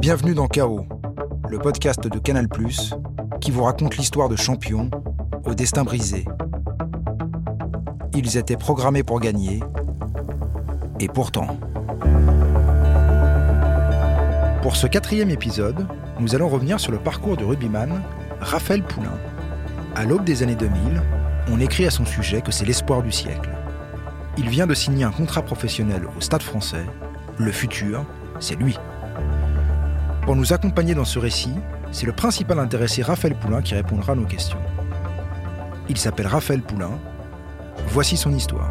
Bienvenue dans Chaos, le podcast de Canal ⁇ qui vous raconte l'histoire de champions au destin brisé. Ils étaient programmés pour gagner, et pourtant... Pour ce quatrième épisode, nous allons revenir sur le parcours du rugbyman Raphaël Poulain. À l'aube des années 2000, on écrit à son sujet que c'est l'espoir du siècle. Il vient de signer un contrat professionnel au Stade français. Le futur, c'est lui. Pour nous accompagner dans ce récit, c'est le principal intéressé Raphaël Poulain qui répondra à nos questions. Il s'appelle Raphaël Poulain. Voici son histoire.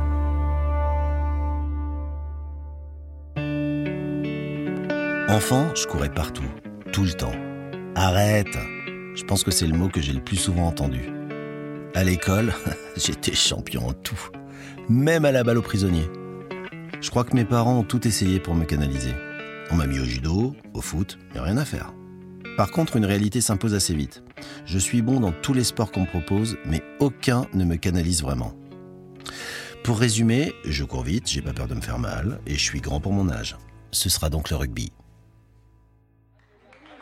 Enfant, je courais partout, tout le temps. Arrête Je pense que c'est le mot que j'ai le plus souvent entendu. À l'école, j'étais champion en tout, même à la balle aux prisonniers. Je crois que mes parents ont tout essayé pour me canaliser. On m'a mis au judo, au foot, a rien à faire. Par contre, une réalité s'impose assez vite. Je suis bon dans tous les sports qu'on me propose, mais aucun ne me canalise vraiment. Pour résumer, je cours vite, j'ai pas peur de me faire mal, et je suis grand pour mon âge. Ce sera donc le rugby.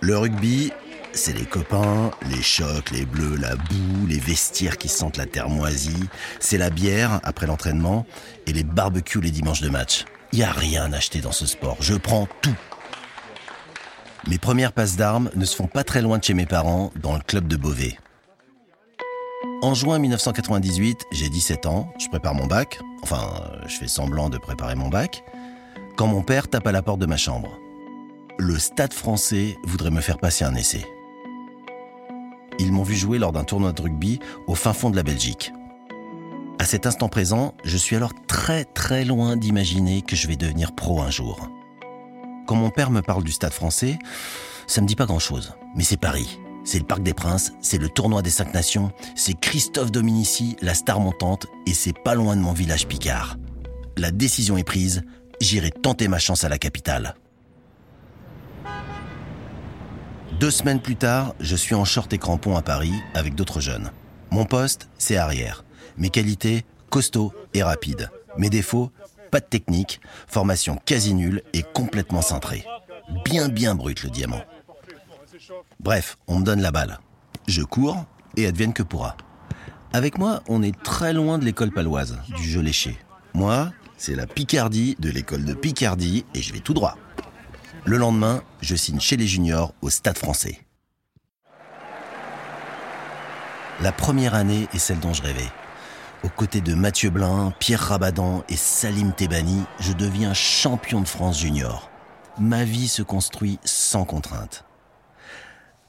Le rugby, c'est les copains, les chocs, les bleus, la boue, les vestiaires qui sentent la terre moisie, c'est la bière après l'entraînement et les barbecues les dimanches de match. Il a rien à acheter dans ce sport, je prends tout. Mes premières passes d'armes ne se font pas très loin de chez mes parents, dans le club de Beauvais. En juin 1998, j'ai 17 ans, je prépare mon bac, enfin, je fais semblant de préparer mon bac, quand mon père tape à la porte de ma chambre le Stade français voudrait me faire passer un essai. Ils m'ont vu jouer lors d'un tournoi de rugby au fin fond de la Belgique. À cet instant présent, je suis alors très très loin d'imaginer que je vais devenir pro un jour. Quand mon père me parle du Stade français, ça me dit pas grand-chose, mais c'est Paris. C'est le Parc des Princes, c'est le tournoi des cinq nations, c'est Christophe Dominici, la star montante, et c'est pas loin de mon village Picard. La décision est prise, j'irai tenter ma chance à la capitale. Deux semaines plus tard, je suis en short et crampons à Paris avec d'autres jeunes. Mon poste, c'est arrière. Mes qualités, costaud et rapide. Mes défauts, pas de technique, formation quasi nulle et complètement cintrée. Bien bien brut le diamant. Bref, on me donne la balle. Je cours et advienne que pourra. Avec moi, on est très loin de l'école paloise, du jeu léché. Moi, c'est la Picardie de l'école de Picardie et je vais tout droit. Le lendemain, je signe chez les juniors au Stade français. La première année est celle dont je rêvais. Aux côtés de Mathieu Blin, Pierre Rabadan et Salim Tebani, je deviens champion de France junior. Ma vie se construit sans contrainte.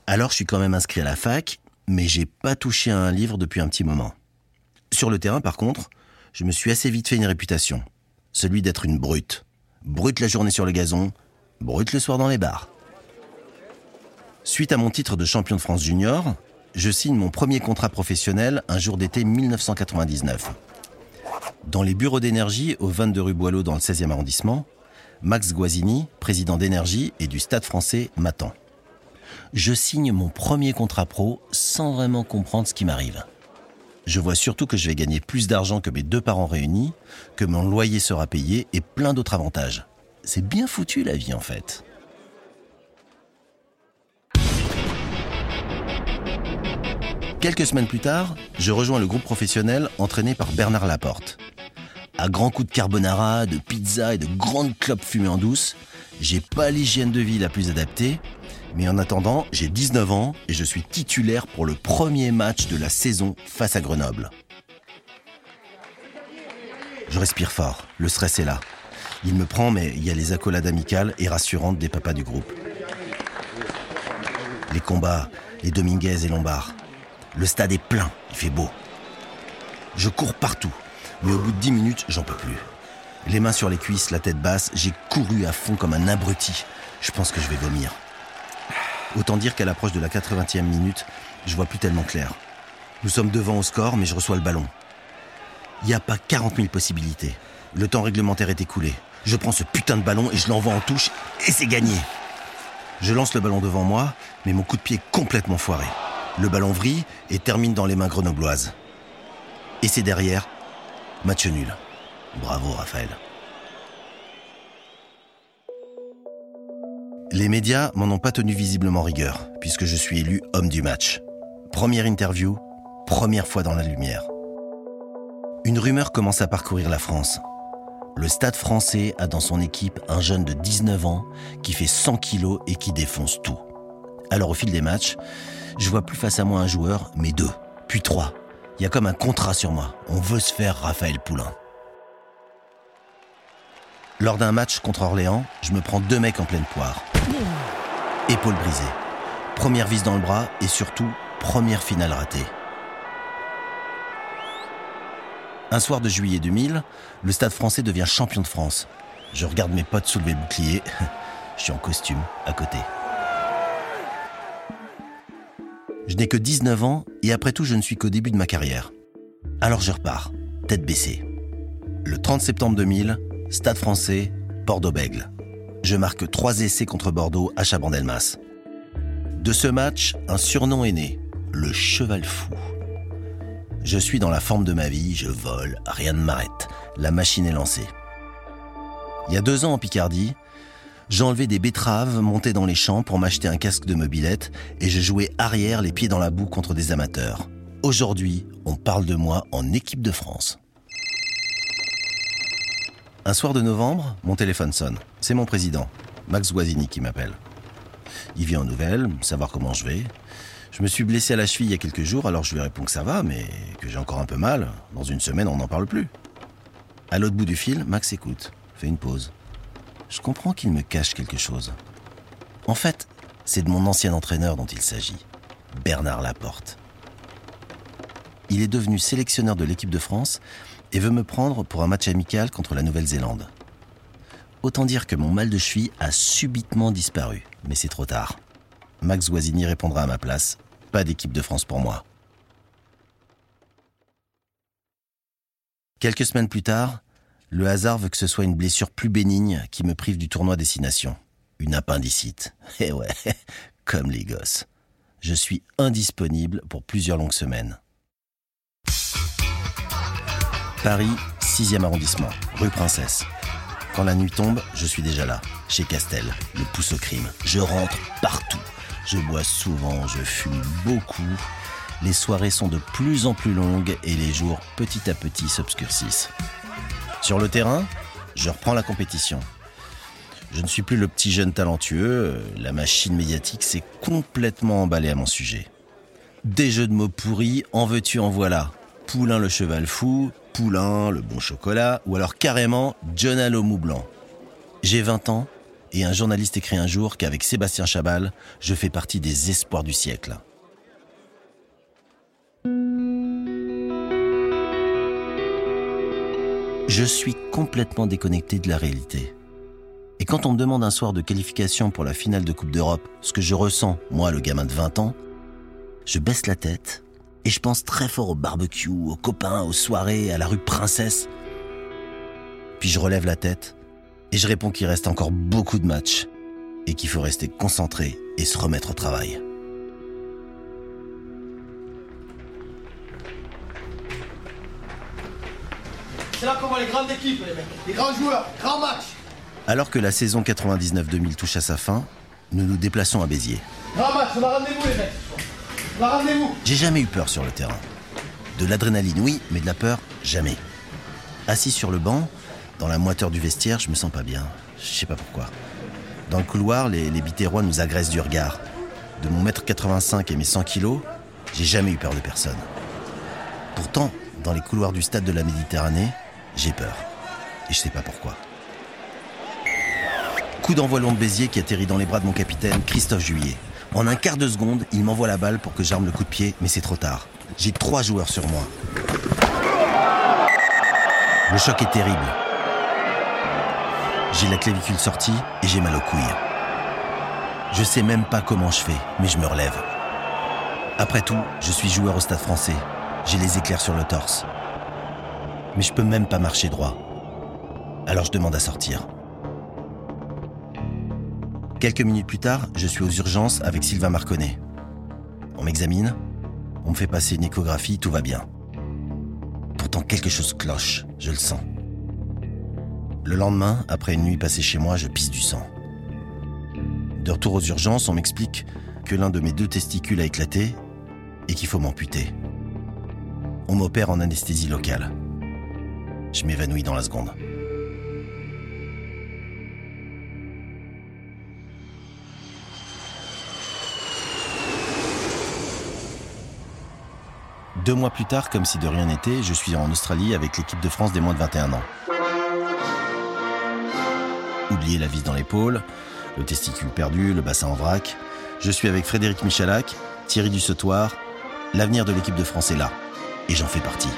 Alors je suis quand même inscrit à la fac, mais j'ai pas touché à un livre depuis un petit moment. Sur le terrain, par contre, je me suis assez vite fait une réputation. Celui d'être une brute. Brute la journée sur le gazon, brut le soir dans les bars. Suite à mon titre de champion de France junior, je signe mon premier contrat professionnel un jour d'été 1999. Dans les bureaux d'énergie au 22 rue Boileau dans le 16e arrondissement, Max Guazzini, président d'énergie et du Stade français, m'attend. Je signe mon premier contrat pro sans vraiment comprendre ce qui m'arrive. Je vois surtout que je vais gagner plus d'argent que mes deux parents réunis, que mon loyer sera payé et plein d'autres avantages. C'est bien foutu la vie en fait. Quelques semaines plus tard, je rejoins le groupe professionnel entraîné par Bernard Laporte. À grands coups de carbonara, de pizza et de grandes clopes fumées en douce, j'ai pas l'hygiène de vie la plus adaptée, mais en attendant, j'ai 19 ans et je suis titulaire pour le premier match de la saison face à Grenoble. Je respire fort, le stress est là. Il me prend, mais il y a les accolades amicales et rassurantes des papas du groupe. Les combats, les Dominguez et Lombard. Le stade est plein, il fait beau. Je cours partout, mais au bout de dix minutes, j'en peux plus. Les mains sur les cuisses, la tête basse, j'ai couru à fond comme un abruti. Je pense que je vais vomir. Autant dire qu'à l'approche de la 80e minute, je vois plus tellement clair. Nous sommes devant au score, mais je reçois le ballon. Il n'y a pas 40 000 possibilités. Le temps réglementaire est écoulé. Je prends ce putain de ballon et je l'envoie en touche et c'est gagné. Je lance le ballon devant moi, mais mon coup de pied est complètement foiré. Le ballon vrille et termine dans les mains grenobloises. Et c'est derrière, match nul. Bravo Raphaël. Les médias m'en ont pas tenu visiblement rigueur, puisque je suis élu homme du match. Première interview, première fois dans la lumière. Une rumeur commence à parcourir la France. Le stade français a dans son équipe un jeune de 19 ans qui fait 100 kilos et qui défonce tout. Alors au fil des matchs, je vois plus face à moi un joueur, mais deux, puis trois. Il y a comme un contrat sur moi. On veut se faire Raphaël Poulain. Lors d'un match contre Orléans, je me prends deux mecs en pleine poire. Épaule brisée. Première vis dans le bras et surtout, première finale ratée. Un soir de juillet 2000, le Stade français devient champion de France. Je regarde mes potes soulever le bouclier. Je suis en costume, à côté. Je n'ai que 19 ans et après tout, je ne suis qu'au début de ma carrière. Alors je repars, tête baissée. Le 30 septembre 2000, Stade français, Bordeaux-Bègle. Je marque trois essais contre Bordeaux à Chabandelmas. De ce match, un surnom est né, le cheval fou. Je suis dans la forme de ma vie, je vole, rien ne m'arrête. La machine est lancée. Il y a deux ans en Picardie, j'enlevais des betteraves, montais dans les champs pour m'acheter un casque de mobilette et je jouais arrière les pieds dans la boue contre des amateurs. Aujourd'hui, on parle de moi en équipe de France. Un soir de novembre, mon téléphone sonne. C'est mon président, Max Guazzini, qui m'appelle. Il vient en nouvelles, savoir comment je vais. Je me suis blessé à la cheville il y a quelques jours, alors je lui réponds que ça va, mais que j'ai encore un peu mal. Dans une semaine, on n'en parle plus. À l'autre bout du fil, Max écoute, fait une pause. Je comprends qu'il me cache quelque chose. En fait, c'est de mon ancien entraîneur dont il s'agit, Bernard Laporte. Il est devenu sélectionneur de l'équipe de France et veut me prendre pour un match amical contre la Nouvelle-Zélande. Autant dire que mon mal de cheville a subitement disparu, mais c'est trop tard. Max Guazzini répondra à ma place pas d'équipe de France pour moi. Quelques semaines plus tard, le hasard veut que ce soit une blessure plus bénigne qui me prive du tournoi Destination. Une appendicite. Eh ouais, comme les gosses. Je suis indisponible pour plusieurs longues semaines. Paris, 6e arrondissement, rue Princesse. Quand la nuit tombe, je suis déjà là, chez Castel, le pouce au crime. Je rentre partout. Je bois souvent, je fume beaucoup. Les soirées sont de plus en plus longues et les jours petit à petit s'obscurcissent. Sur le terrain, je reprends la compétition. Je ne suis plus le petit jeune talentueux, la machine médiatique s'est complètement emballée à mon sujet. Des jeux de mots pourris, en veux-tu, en voilà. Poulain le cheval fou, Poulain le bon chocolat, ou alors carrément John au mou blanc. J'ai 20 ans et un journaliste écrit un jour qu'avec Sébastien Chabal, je fais partie des espoirs du siècle. Je suis complètement déconnecté de la réalité. Et quand on me demande un soir de qualification pour la finale de Coupe d'Europe, ce que je ressens, moi le gamin de 20 ans, je baisse la tête et je pense très fort au barbecue, aux copains, aux soirées, à la rue Princesse. Puis je relève la tête et je réponds qu'il reste encore beaucoup de matchs et qu'il faut rester concentré et se remettre au travail. C'est là qu'on voit les grandes équipes, les mecs. Les grands joueurs, grands matchs. Alors que la saison 99-2000 touche à sa fin, nous nous déplaçons à Béziers. Grand match, on a rendez-vous, les mecs. On a rendez-vous. J'ai jamais eu peur sur le terrain. De l'adrénaline, oui, mais de la peur, jamais. Assis sur le banc, dans la moiteur du vestiaire, je me sens pas bien. Je sais pas pourquoi. Dans le couloir, les, les bitérois nous agressent du regard. De mon mètre 85 et mes 100 kilos, j'ai jamais eu peur de personne. Pourtant, dans les couloirs du stade de la Méditerranée, j'ai peur. Et je sais pas pourquoi. Coup d'envoi long de Béziers qui atterrit dans les bras de mon capitaine, Christophe Juillet. En un quart de seconde, il m'envoie la balle pour que j'arme le coup de pied, mais c'est trop tard. J'ai trois joueurs sur moi. Le choc est terrible. J'ai la clavicule sortie et j'ai mal aux couilles. Je sais même pas comment je fais, mais je me relève. Après tout, je suis joueur au stade français. J'ai les éclairs sur le torse. Mais je peux même pas marcher droit. Alors je demande à sortir. Quelques minutes plus tard, je suis aux urgences avec Sylvain Marconnet. On m'examine, on me fait passer une échographie, tout va bien. Pourtant quelque chose cloche, je le sens. Le lendemain, après une nuit passée chez moi, je pisse du sang. De retour aux urgences, on m'explique que l'un de mes deux testicules a éclaté et qu'il faut m'amputer. On m'opère en anesthésie locale. Je m'évanouis dans la seconde. Deux mois plus tard, comme si de rien n'était, je suis en Australie avec l'équipe de France des moins de 21 ans. Oubliez la vis dans l'épaule, le testicule perdu, le bassin en vrac. Je suis avec Frédéric Michalak, Thierry Dussautoir. L'avenir de l'équipe de France est là. Et j'en fais partie.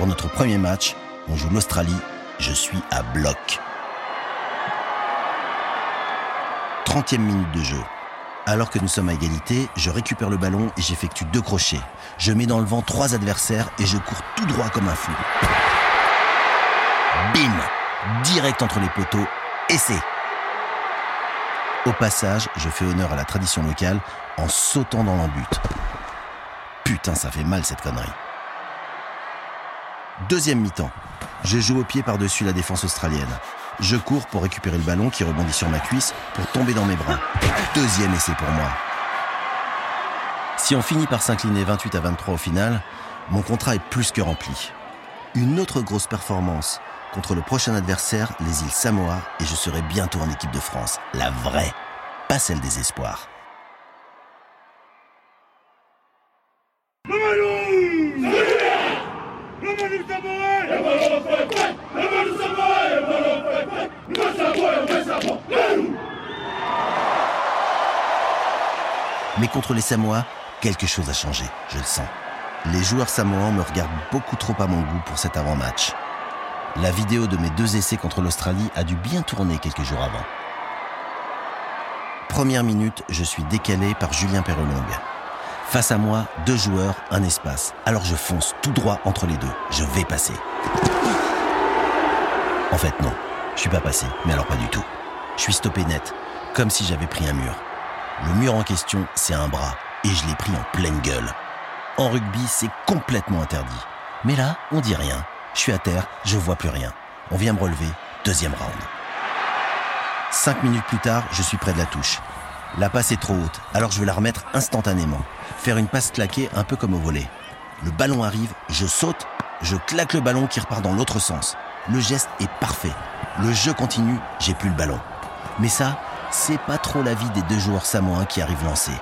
Pour notre premier match, on joue l'Australie. Je suis à bloc. 30e minute de jeu. Alors que nous sommes à égalité, je récupère le ballon et j'effectue deux crochets. Je mets dans le vent trois adversaires et je cours tout droit comme un fou. Bim Direct entre les poteaux, essai Au passage, je fais honneur à la tradition locale en sautant dans l'embut. Putain, ça fait mal cette connerie. Deuxième mi-temps. Je joue au pied par-dessus la défense australienne. Je cours pour récupérer le ballon qui rebondit sur ma cuisse pour tomber dans mes bras. Deuxième essai pour moi. Si on finit par s'incliner 28 à 23 au final, mon contrat est plus que rempli. Une autre grosse performance contre le prochain adversaire, les îles Samoa, et je serai bientôt en équipe de France. La vraie, pas celle des espoirs. Mais contre les Samoa, quelque chose a changé, je le sens. Les joueurs samoans me regardent beaucoup trop à mon goût pour cet avant-match. La vidéo de mes deux essais contre l'Australie a dû bien tourner quelques jours avant. Première minute, je suis décalé par Julien Perrelongue. Face à moi, deux joueurs, un espace. Alors je fonce tout droit entre les deux. Je vais passer. En fait, non. Je suis pas passé, mais alors pas du tout. Je suis stoppé net, comme si j'avais pris un mur. Le mur en question, c'est un bras, et je l'ai pris en pleine gueule. En rugby, c'est complètement interdit. Mais là, on dit rien. Je suis à terre, je vois plus rien. On vient me relever, deuxième round. Cinq minutes plus tard, je suis près de la touche. La passe est trop haute, alors je veux la remettre instantanément. Faire une passe claquée un peu comme au volet. Le ballon arrive, je saute, je claque le ballon qui repart dans l'autre sens. Le geste est parfait. Le jeu continue, j'ai plus le ballon. Mais ça, c'est pas trop la vie des deux joueurs samoans qui arrivent lancés.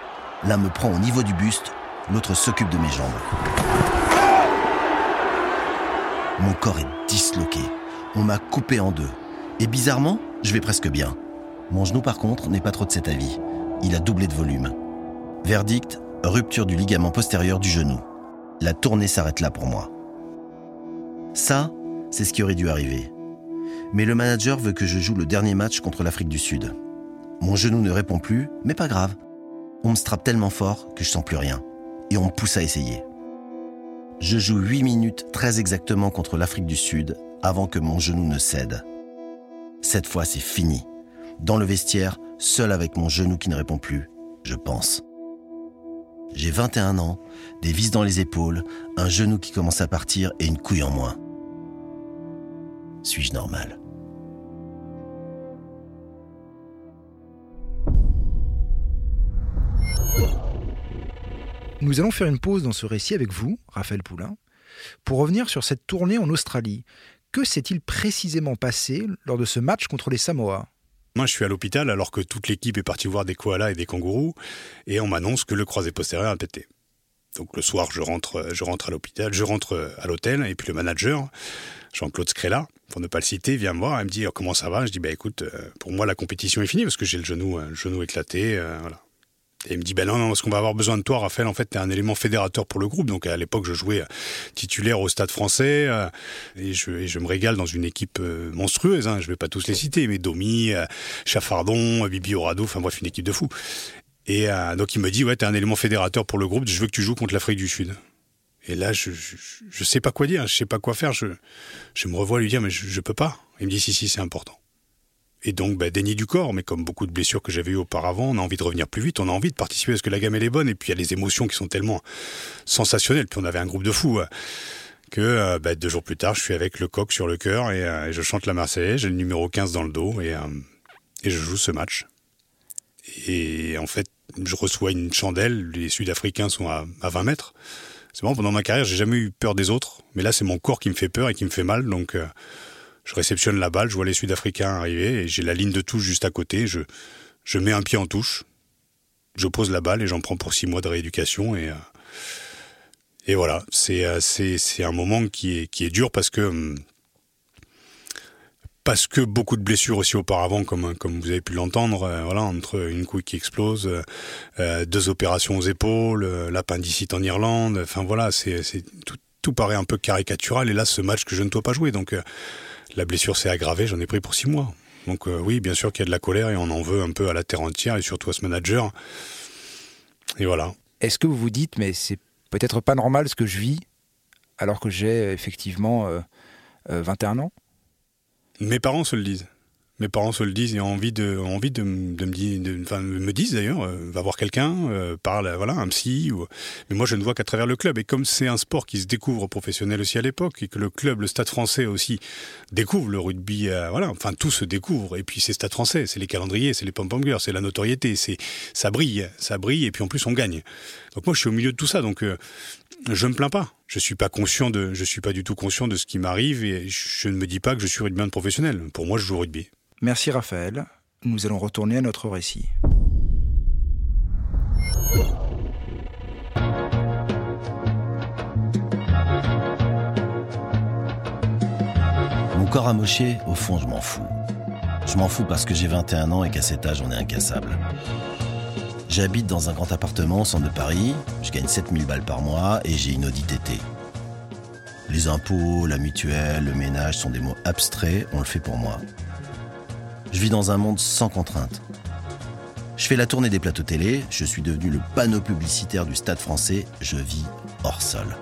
L'un me prend au niveau du buste, l'autre s'occupe de mes jambes. Mon corps est disloqué. On m'a coupé en deux. Et bizarrement, je vais presque bien. Mon genou par contre n'est pas trop de cet avis. Il a doublé de volume. Verdict, rupture du ligament postérieur du genou. La tournée s'arrête là pour moi. Ça, c'est ce qui aurait dû arriver. Mais le manager veut que je joue le dernier match contre l'Afrique du Sud. Mon genou ne répond plus, mais pas grave. On me strappe tellement fort que je sens plus rien. Et on me pousse à essayer. Je joue 8 minutes très exactement contre l'Afrique du Sud avant que mon genou ne cède. Cette fois, c'est fini. Dans le vestiaire, seul avec mon genou qui ne répond plus, je pense. J'ai 21 ans, des vis dans les épaules, un genou qui commence à partir et une couille en moins. Suis-je normal? Nous allons faire une pause dans ce récit avec vous, Raphaël Poulain, pour revenir sur cette tournée en Australie. Que s'est-il précisément passé lors de ce match contre les Samoa? Moi, je suis à l'hôpital alors que toute l'équipe est partie voir des koalas et des kangourous, et on m'annonce que le croisé postérieur a pété. Donc le soir, je rentre, je rentre à l'hôpital, je rentre à l'hôtel, et puis le manager, Jean-Claude Scrella, pour ne pas le citer, vient me voir et me dit comment ça va? Je dis bah écoute, euh, pour moi la compétition est finie parce que j'ai le genou, genou éclaté, euh, voilà. Et il me dit, ben non, non, parce qu'on va avoir besoin de toi, Raphaël. En fait, tu es un élément fédérateur pour le groupe. Donc, à l'époque, je jouais titulaire au Stade français. Euh, et je, me régale dans une équipe euh, monstrueuse. Hein, je vais pas tous les citer, mais Domi, euh, Chaffardon, Bibi Orado, enfin bref, une équipe de fous. Et donc, il me dit, ouais, tu es un élément fédérateur pour le groupe. Je veux que tu joues contre l'Afrique du Sud. Et là, je, je, sais pas quoi dire, je sais pas quoi faire. Je, je me revois lui dire, mais je, je peux pas. Il me dit, si, si, c'est important. Et donc, bah, déni du corps, mais comme beaucoup de blessures que j'avais eues auparavant, on a envie de revenir plus vite, on a envie de participer parce que la gamme elle est bonne, et puis il y a les émotions qui sont tellement sensationnelles. Puis on avait un groupe de fous. Euh, que euh, bah, deux jours plus tard, je suis avec le coq sur le cœur et, euh, je chante la Marseillaise, j'ai le numéro 15 dans le dos et, je joue ce match. Et en fait, je reçois une chandelle, les Sud-Africains sont à, 20 mètres. C'est bon, pendant ma carrière, j'ai jamais eu peur des autres, mais là, c'est mon corps qui me fait peur et qui me fait mal, donc je réceptionne la balle, je vois les Sud-Africains arriver, et j'ai la ligne de touche juste à côté, je, je mets un pied en touche, je pose la balle et j'en prends pour six mois de rééducation, et, euh, et voilà, c'est, c'est, un moment qui est, qui est dur parce que hum, parce que beaucoup de blessures aussi auparavant, comme comme vous avez pu l'entendre, euh, voilà, entre une couille qui explose, euh, euh, deux opérations aux épaules, l'appendicite en Irlande, enfin voilà, c'est tout, tout paraît un peu caricatural. Et là, ce match que je ne dois pas jouer, donc la blessure s'est aggravée, j'en ai pris pour six mois. Donc oui, bien sûr qu'il y a de la colère et on en veut un peu à la terre entière et surtout à ce manager. Et voilà. Est-ce que vous vous dites, mais c'est peut-être pas normal ce que je vis, alors que j'ai effectivement 21 ans? Mes parents se le disent. Mes parents se le disent et ont envie de, ont envie de, de me dire, enfin, me disent d'ailleurs, euh, va voir quelqu'un, euh, parle, voilà, un psy. Ou... Mais moi, je ne vois qu'à travers le club. Et comme c'est un sport qui se découvre professionnel aussi à l'époque, et que le club, le Stade Français aussi découvre le rugby, euh, voilà, enfin tout se découvre. Et puis c'est Stade Français, c'est les calendriers, c'est les pom pom c'est la notoriété, c'est ça brille, ça brille. Et puis en plus on gagne. Donc moi, je suis au milieu de tout ça. Donc je me plains pas. Je suis pas conscient de, je suis pas du tout conscient de ce qui m'arrive et je ne me dis pas que je suis rugbyman professionnel. Pour moi, je joue au rugby. Merci Raphaël. Nous allons retourner à notre récit. Mon corps amoché, au fond, je m'en fous. Je m'en fous parce que j'ai 21 ans et qu'à cet âge, on est incassable. J'habite dans un grand appartement au centre de Paris, je gagne 7000 balles par mois et j'ai une audit été. Les impôts, la mutuelle, le ménage sont des mots abstraits, on le fait pour moi. Je vis dans un monde sans contraintes. Je fais la tournée des plateaux télé, je suis devenu le panneau publicitaire du stade français, je vis hors sol.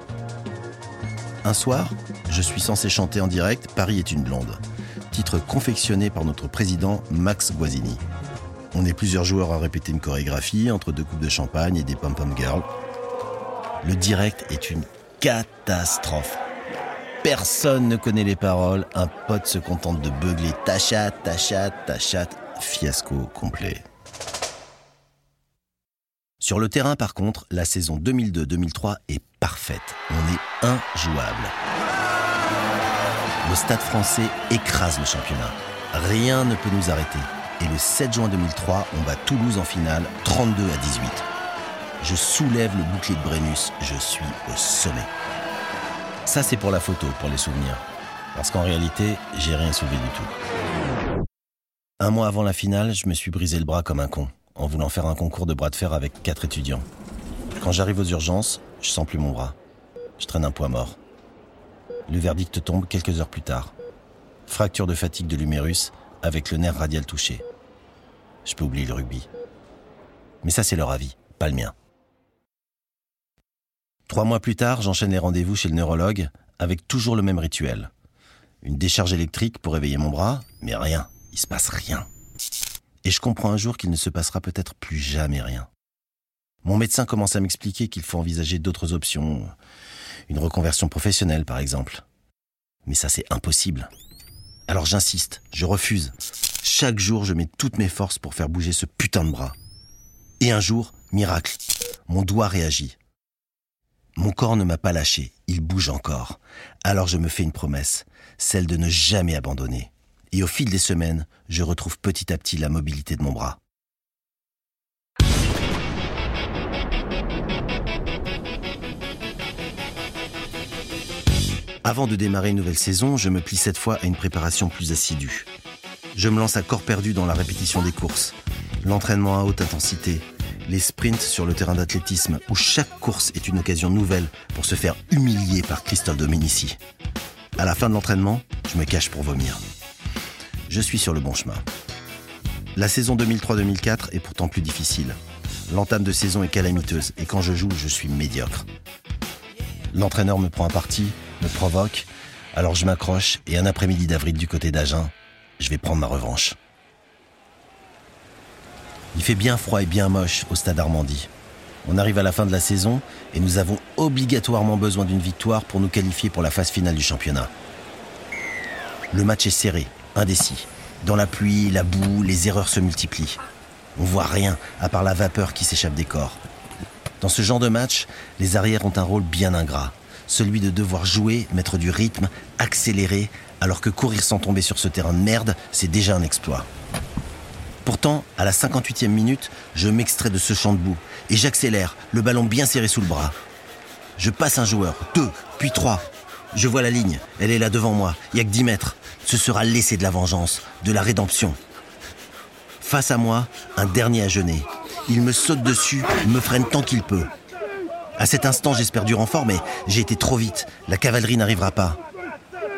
Un soir, je suis censé chanter en direct Paris est une blonde, titre confectionné par notre président Max Guazzini. On est plusieurs joueurs à répéter une chorégraphie entre deux coupes de champagne et des pom-pom girls. Le direct est une catastrophe. Personne ne connaît les paroles, un pote se contente de beugler ta chatte, ta chatte, ta chatte. Fiasco complet. Sur le terrain, par contre, la saison 2002-2003 est parfaite. On est injouable. Le stade français écrase le championnat. Rien ne peut nous arrêter et le 7 juin 2003, on bat Toulouse en finale 32 à 18. Je soulève le bouclier de Brennus, je suis au sommet. Ça c'est pour la photo, pour les souvenirs. Parce qu'en réalité, j'ai rien soulevé du tout. Un mois avant la finale, je me suis brisé le bras comme un con, en voulant faire un concours de bras de fer avec quatre étudiants. Quand j'arrive aux urgences, je sens plus mon bras. Je traîne un poids mort. Le verdict tombe quelques heures plus tard. Fracture de fatigue de l'humérus avec le nerf radial touché. Je peux oublier le rugby. Mais ça, c'est leur avis, pas le mien. Trois mois plus tard, j'enchaîne les rendez-vous chez le neurologue avec toujours le même rituel. Une décharge électrique pour réveiller mon bras, mais rien, il se passe rien. Et je comprends un jour qu'il ne se passera peut-être plus jamais rien. Mon médecin commence à m'expliquer qu'il faut envisager d'autres options, une reconversion professionnelle par exemple. Mais ça c'est impossible. Alors j'insiste, je refuse. Chaque jour, je mets toutes mes forces pour faire bouger ce putain de bras. Et un jour, miracle, mon doigt réagit. Mon corps ne m'a pas lâché, il bouge encore. Alors je me fais une promesse, celle de ne jamais abandonner. Et au fil des semaines, je retrouve petit à petit la mobilité de mon bras. Avant de démarrer une nouvelle saison, je me plie cette fois à une préparation plus assidue. Je me lance à corps perdu dans la répétition des courses, l'entraînement à haute intensité, les sprints sur le terrain d'athlétisme où chaque course est une occasion nouvelle pour se faire humilier par Christophe Dominici. À la fin de l'entraînement, je me cache pour vomir. Je suis sur le bon chemin. La saison 2003-2004 est pourtant plus difficile. L'entame de saison est calamiteuse et quand je joue, je suis médiocre. L'entraîneur me prend un parti, me provoque, alors je m'accroche et un après-midi d'avril du côté d'Agen, je vais prendre ma revanche. Il fait bien froid et bien moche au stade Armandie. On arrive à la fin de la saison et nous avons obligatoirement besoin d'une victoire pour nous qualifier pour la phase finale du championnat. Le match est serré, indécis. Dans la pluie, la boue, les erreurs se multiplient. On voit rien à part la vapeur qui s'échappe des corps. Dans ce genre de match, les arrières ont un rôle bien ingrat. Celui de devoir jouer, mettre du rythme, accélérer, alors que courir sans tomber sur ce terrain de merde, c'est déjà un exploit. Pourtant, à la 58e minute, je m'extrais de ce champ de boue et j'accélère, le ballon bien serré sous le bras. Je passe un joueur, deux, puis trois. Je vois la ligne, elle est là devant moi, il y a que 10 mètres. Ce sera l'essai de la vengeance, de la rédemption. Face à moi, un dernier à jeûner. Il me saute dessus, me freine tant qu'il peut. À cet instant, j'espère du renfort, mais j'ai été trop vite. La cavalerie n'arrivera pas.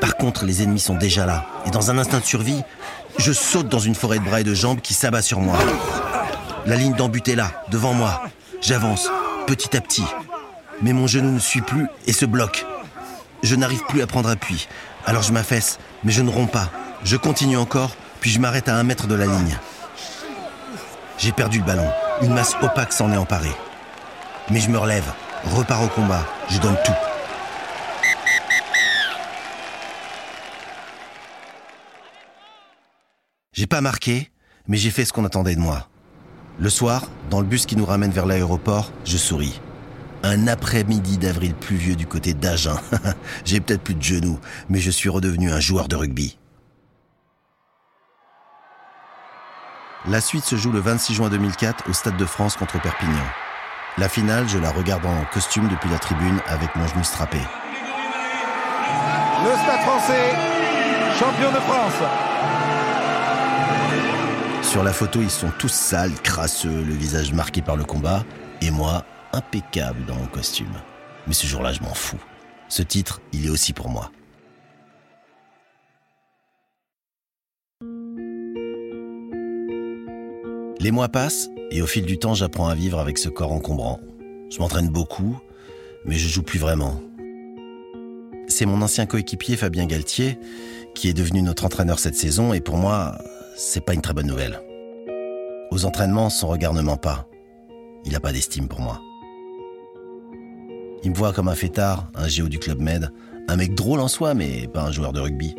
Par contre, les ennemis sont déjà là. Et dans un instinct de survie, je saute dans une forêt de bras et de jambes qui s'abat sur moi. La ligne d'embut est là, devant moi. J'avance, petit à petit. Mais mon genou ne suit plus et se bloque. Je n'arrive plus à prendre appui. Alors je m'affaisse, mais je ne romps pas. Je continue encore, puis je m'arrête à un mètre de la ligne. J'ai perdu le ballon. Une masse opaque s'en est emparée. Mais je me relève, repars au combat, je donne tout. J'ai pas marqué, mais j'ai fait ce qu'on attendait de moi. Le soir, dans le bus qui nous ramène vers l'aéroport, je souris. Un après-midi d'avril pluvieux du côté d'Agen. j'ai peut-être plus de genoux, mais je suis redevenu un joueur de rugby. La suite se joue le 26 juin 2004 au Stade de France contre Perpignan. La finale, je la regarde en costume depuis la tribune avec mon genou strappé. Le Stade français, champion de France. Sur la photo, ils sont tous sales, crasseux, le visage marqué par le combat, et moi, impeccable dans mon costume. Mais ce jour-là, je m'en fous. Ce titre, il est aussi pour moi. Les mois passent et au fil du temps, j'apprends à vivre avec ce corps encombrant. Je m'entraîne beaucoup, mais je joue plus vraiment. C'est mon ancien coéquipier Fabien Galtier qui est devenu notre entraîneur cette saison et pour moi, c'est pas une très bonne nouvelle. Aux entraînements, son regard ne ment pas. Il n'a pas d'estime pour moi. Il me voit comme un fêtard, un géo du Club Med, un mec drôle en soi, mais pas un joueur de rugby.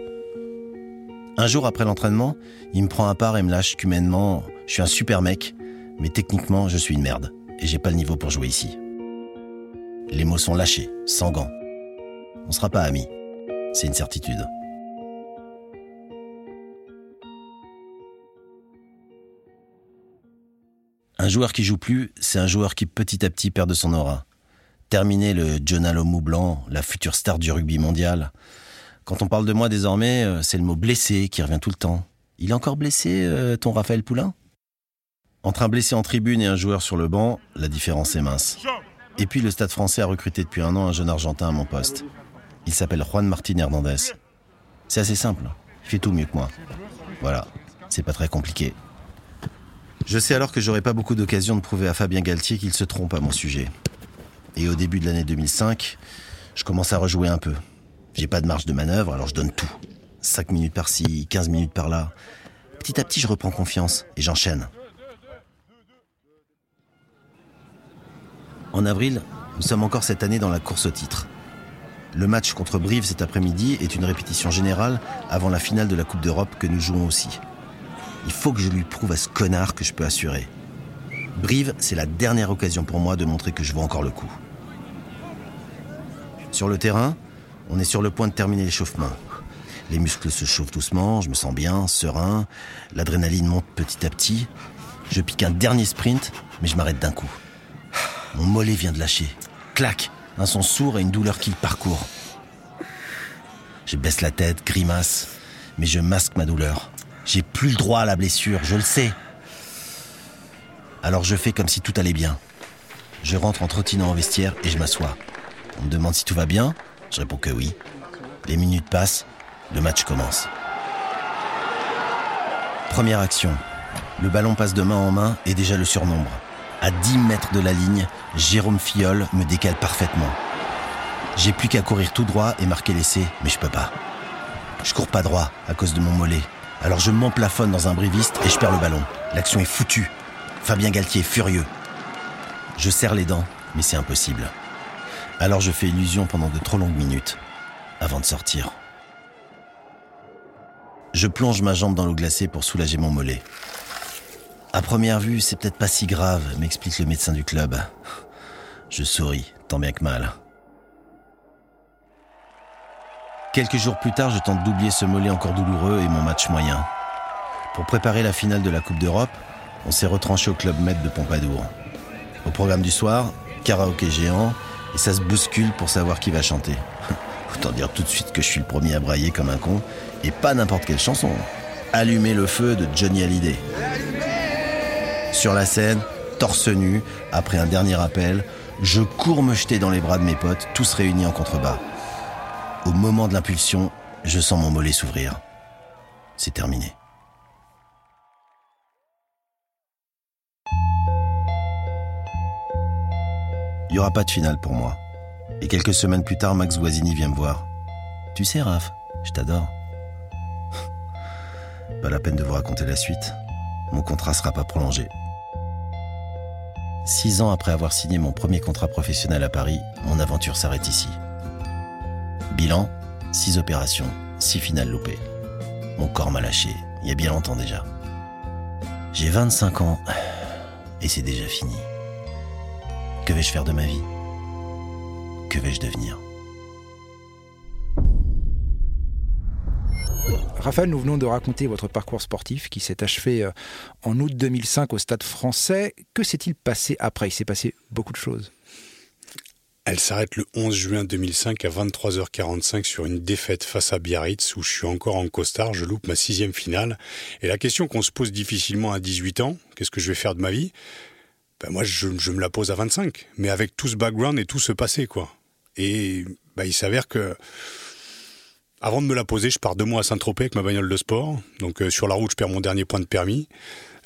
Un jour après l'entraînement, il me prend à part et me lâche qu'humainement, je suis un super mec, mais techniquement, je suis une merde, et j'ai pas le niveau pour jouer ici. Les mots sont lâchés, sans gants. On sera pas amis, c'est une certitude. Un joueur qui joue plus, c'est un joueur qui petit à petit perd de son aura. Terminé le John Alomou blanc, la future star du rugby mondial, quand on parle de moi désormais, euh, c'est le mot blessé qui revient tout le temps. Il est encore blessé, euh, ton Raphaël Poulain? Entre un blessé en tribune et un joueur sur le banc, la différence est mince. Et puis le Stade français a recruté depuis un an un jeune Argentin à mon poste. Il s'appelle Juan Martín Hernandez. C'est assez simple. Il fait tout mieux que moi. Voilà, c'est pas très compliqué. Je sais alors que j'aurai pas beaucoup d'occasions de prouver à Fabien Galtier qu'il se trompe à mon sujet. Et au début de l'année 2005, je commence à rejouer un peu. J'ai pas de marge de manœuvre, alors je donne tout. 5 minutes par-ci, 15 minutes par-là. Petit à petit, je reprends confiance et j'enchaîne. En avril, nous sommes encore cette année dans la course au titre. Le match contre Brive cet après-midi est une répétition générale avant la finale de la Coupe d'Europe que nous jouons aussi. Il faut que je lui prouve à ce connard que je peux assurer. Brive, c'est la dernière occasion pour moi de montrer que je vaux encore le coup. Sur le terrain, on est sur le point de terminer l'échauffement. Les muscles se chauffent doucement, je me sens bien, serein, l'adrénaline monte petit à petit. Je pique un dernier sprint, mais je m'arrête d'un coup. Mon mollet vient de lâcher. Clac Un son sourd et une douleur qui le parcourt. Je baisse la tête, grimace, mais je masque ma douleur. J'ai plus le droit à la blessure, je le sais. Alors je fais comme si tout allait bien. Je rentre en trottinant au vestiaire et je m'assois. On me demande si tout va bien, je réponds que oui. Les minutes passent, le match commence. Première action. Le ballon passe de main en main et déjà le surnombre. À 10 mètres de la ligne, Jérôme Filleul me décale parfaitement. J'ai plus qu'à courir tout droit et marquer l'essai, mais je peux pas. Je cours pas droit à cause de mon mollet. Alors je m'emplafonne dans un briviste et je perds le ballon. L'action est foutue. Fabien Galtier est furieux. Je serre les dents, mais c'est impossible. Alors je fais illusion pendant de trop longues minutes, avant de sortir. Je plonge ma jambe dans l'eau glacée pour soulager mon mollet. À première vue, c'est peut-être pas si grave, m'explique le médecin du club. Je souris, tant bien que mal. Quelques jours plus tard, je tente d'oublier ce mollet encore douloureux et mon match moyen. Pour préparer la finale de la Coupe d'Europe, on s'est retranché au club Med de Pompadour. Au programme du soir, karaoké géant, et ça se bouscule pour savoir qui va chanter. Autant dire tout de suite que je suis le premier à brailler comme un con, et pas n'importe quelle chanson. Allumer le feu de Johnny Hallyday. Sur la scène, torse nu, après un dernier appel, je cours me jeter dans les bras de mes potes, tous réunis en contrebas. Au moment de l'impulsion, je sens mon mollet s'ouvrir. C'est terminé. Il n'y aura pas de finale pour moi. Et quelques semaines plus tard, Max Guazzini vient me voir. Tu sais, Raph, je t'adore. pas la peine de vous raconter la suite. Mon contrat sera pas prolongé. Six ans après avoir signé mon premier contrat professionnel à Paris, mon aventure s'arrête ici. Bilan, six opérations, six finales loupées. Mon corps m'a lâché, il y a bien longtemps déjà. J'ai 25 ans et c'est déjà fini. Que vais-je faire de ma vie? Que vais-je devenir? Raphaël, nous venons de raconter votre parcours sportif qui s'est achevé euh, en août 2005 au Stade français. Que s'est-il passé après? Il s'est passé beaucoup de choses. Elle s'arrête le 11 juin 2005 à 23h45 sur une défaite face à Biarritz où je suis encore en costard, je loupe ma sixième finale. Et la question qu'on se pose difficilement à 18 ans, qu'est-ce que je vais faire de ma vie? Ben Moi, je, me la pose à 25, mais avec tout ce background et tout ce passé, quoi. Et ben, il s'avère que avant de me la poser, je pars deux mois à Saint-Tropez avec ma bagnole de sport. Donc euh, sur la route, je perds mon dernier point de permis.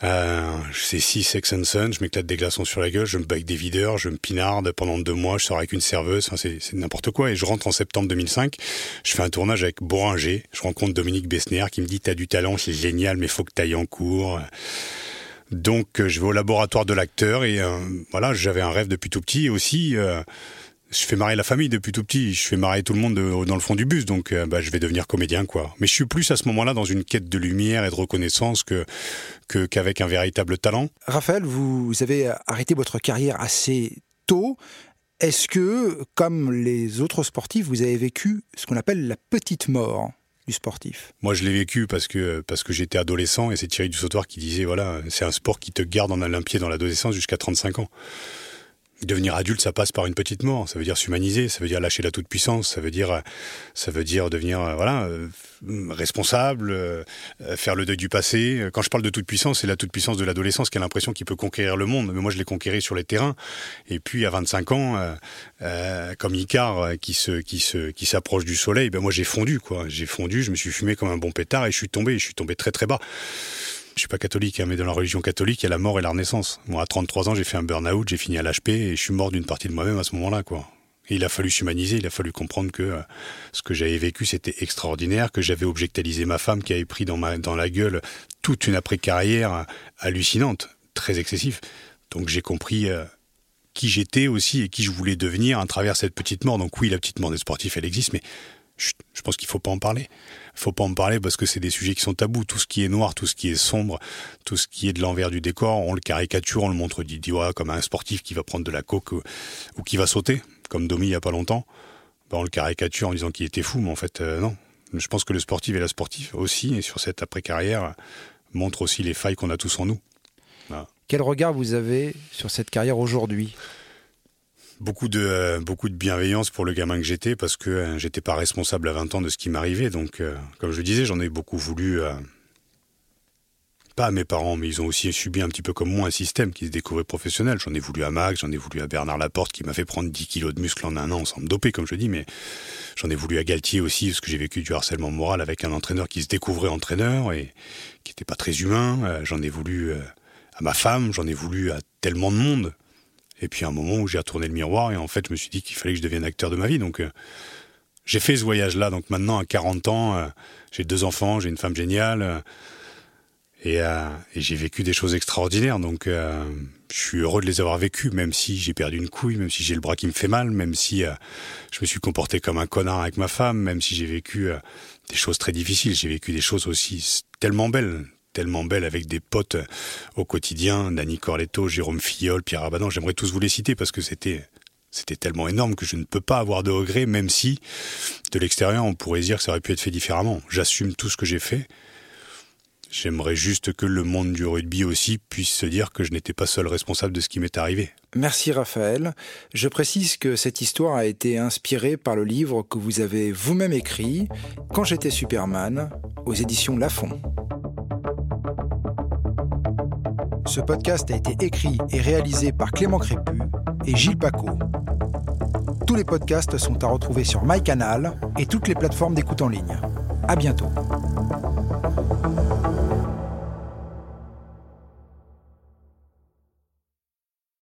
Euh, c'est 6 Sex and Sun, je m'éclate des glaçons sur la gueule, je me bats avec des videurs, je me pinarde pendant deux mois, je sors avec une serveuse, enfin, c'est n'importe quoi. Et je rentre en septembre 2005, je fais un tournage avec Boringer, je rencontre Dominique Bessner qui me dit t'as du talent, c'est génial, mais faut que t'ailles en cours. Donc euh, je vais au laboratoire de l'acteur et euh, voilà, j'avais un rêve depuis tout petit aussi. Euh, je fais marrer la famille depuis tout petit, je fais marrer tout le monde dans le fond du bus, donc euh, bah, je vais devenir comédien quoi. Mais je suis plus à ce moment-là dans une quête de lumière et de reconnaissance que qu'avec un véritable talent. Raphaël, vous avez arrêté votre carrière assez tôt. Est-ce que, comme les autres sportifs, vous avez vécu ce qu'on appelle la petite mort du sportif? Moi, je l'ai vécu parce que parce que j'étais adolescent et c'est Thierry Dussautoir qui disait voilà, c'est un sport qui te garde en olympier dans l'adolescence jusqu'à 35 ans. Devenir adulte, ça passe par une petite mort. Ça veut dire s'humaniser, ça veut dire lâcher la toute puissance, ça veut dire, ça veut dire devenir, euh, voilà, euh, responsable, euh, faire le deuil du passé. Quand je parle de toute puissance, c'est la toute puissance de l'adolescence qui a l'impression qu'il peut conquérir le monde. Mais moi, je l'ai conquéri sur les terrains. Et puis, à 25 ans, comme Icar qui se, qui se, qui s'approche du soleil, ben moi, j'ai fondu, quoi. J'ai fondu, je me suis fumé comme un bon pétard et je suis tombé, je suis tombé très très bas. Je suis pas catholique, hein, mais dans la religion catholique, il y a la mort et la renaissance. Moi, à 33 ans, j'ai fait un burn-out, j'ai fini à l'HP et je suis mort d'une partie de moi-même à ce moment-là, quoi. il a fallu s'humaniser, il a fallu comprendre que euh, ce que j'avais vécu, c'était extraordinaire, que j'avais objectalisé ma femme qui avait pris dans, ma, dans la gueule toute une après-carrière hallucinante, très excessif. Donc j'ai compris euh, qui j'étais aussi et qui je voulais devenir à travers cette petite mort. Donc oui, la petite mort des sportifs, elle existe, mais je pense qu'il faut pas en parler. Il faut pas en parler parce que c'est des sujets qui sont tabous. Tout ce qui est noir, tout ce qui est sombre, tout ce qui est de l'envers du décor, on le caricature, on le montre d'idiot comme un sportif qui va prendre de la coke ou, qui va sauter, comme Domi il y a pas longtemps. Ben, on le caricature en disant qu'il était fou, mais en fait euh, non. Je pense que le sportif et la sportive aussi, et sur cette après-carrière, montre aussi les failles qu'on a tous en nous. Quel regard vous avez sur cette carrière aujourd'hui? Beaucoup de euh, beaucoup de bienveillance pour le gamin que j'étais parce que euh, j'étais pas responsable à 20 ans de ce qui m'arrivait. Donc euh, comme je disais j'en ai beaucoup voulu pas à mes parents mais ils ont aussi subi un petit peu comme moi un système qui se découvrait professionnel. J'en ai voulu à Max j'en ai voulu à Bernard Laporte qui m'a fait prendre 10 kilos de muscles en un an sans me doper comme je dis mais j'en ai voulu à Galtier aussi parce que j'ai vécu du harcèlement moral avec un entraîneur qui se découvrait entraîneur et qui était pas très humain. J'en ai voulu à ma femme j'en ai voulu à tellement de monde et puis un moment où j'ai retourné le miroir et en fait je me suis dit qu'il fallait que je devienne acteur de ma vie. Donc euh, j'ai fait ce voyage-là. Donc maintenant à 40 ans, euh, j'ai deux enfants, j'ai une femme géniale euh, et, et j'ai vécu des choses extraordinaires. Donc je suis heureux de les avoir vécues, même si j'ai perdu une couille, même si j'ai le bras qui me fait mal, même si je me suis comporté comme un connard avec ma femme, même si j'ai vécu des choses très difficiles. J'ai vécu des choses aussi tellement belles, tellement belle avec des potes au quotidien, Dani Corletto, Jérôme Fillol, Pierre Abadan, j'aimerais tous vous les citer parce que c'était c'était tellement énorme que je ne peux pas avoir de regrets, même si de l'extérieur on pourrait dire que ça aurait pu être fait différemment. J'assume tout ce que j'ai fait. J'aimerais juste que le monde du rugby aussi puisse se dire que je n'étais pas seul responsable de ce qui m'est arrivé. Merci Raphaël. Je précise que cette histoire a été inspirée par le livre que vous avez vous-même écrit, Quand j'étais Superman, aux éditions Lafon. Ce podcast a été écrit et réalisé par Clément Crépu et Gilles Paco. Tous les podcasts sont à retrouver sur MyCanal et toutes les plateformes d'écoute en ligne. À bientôt.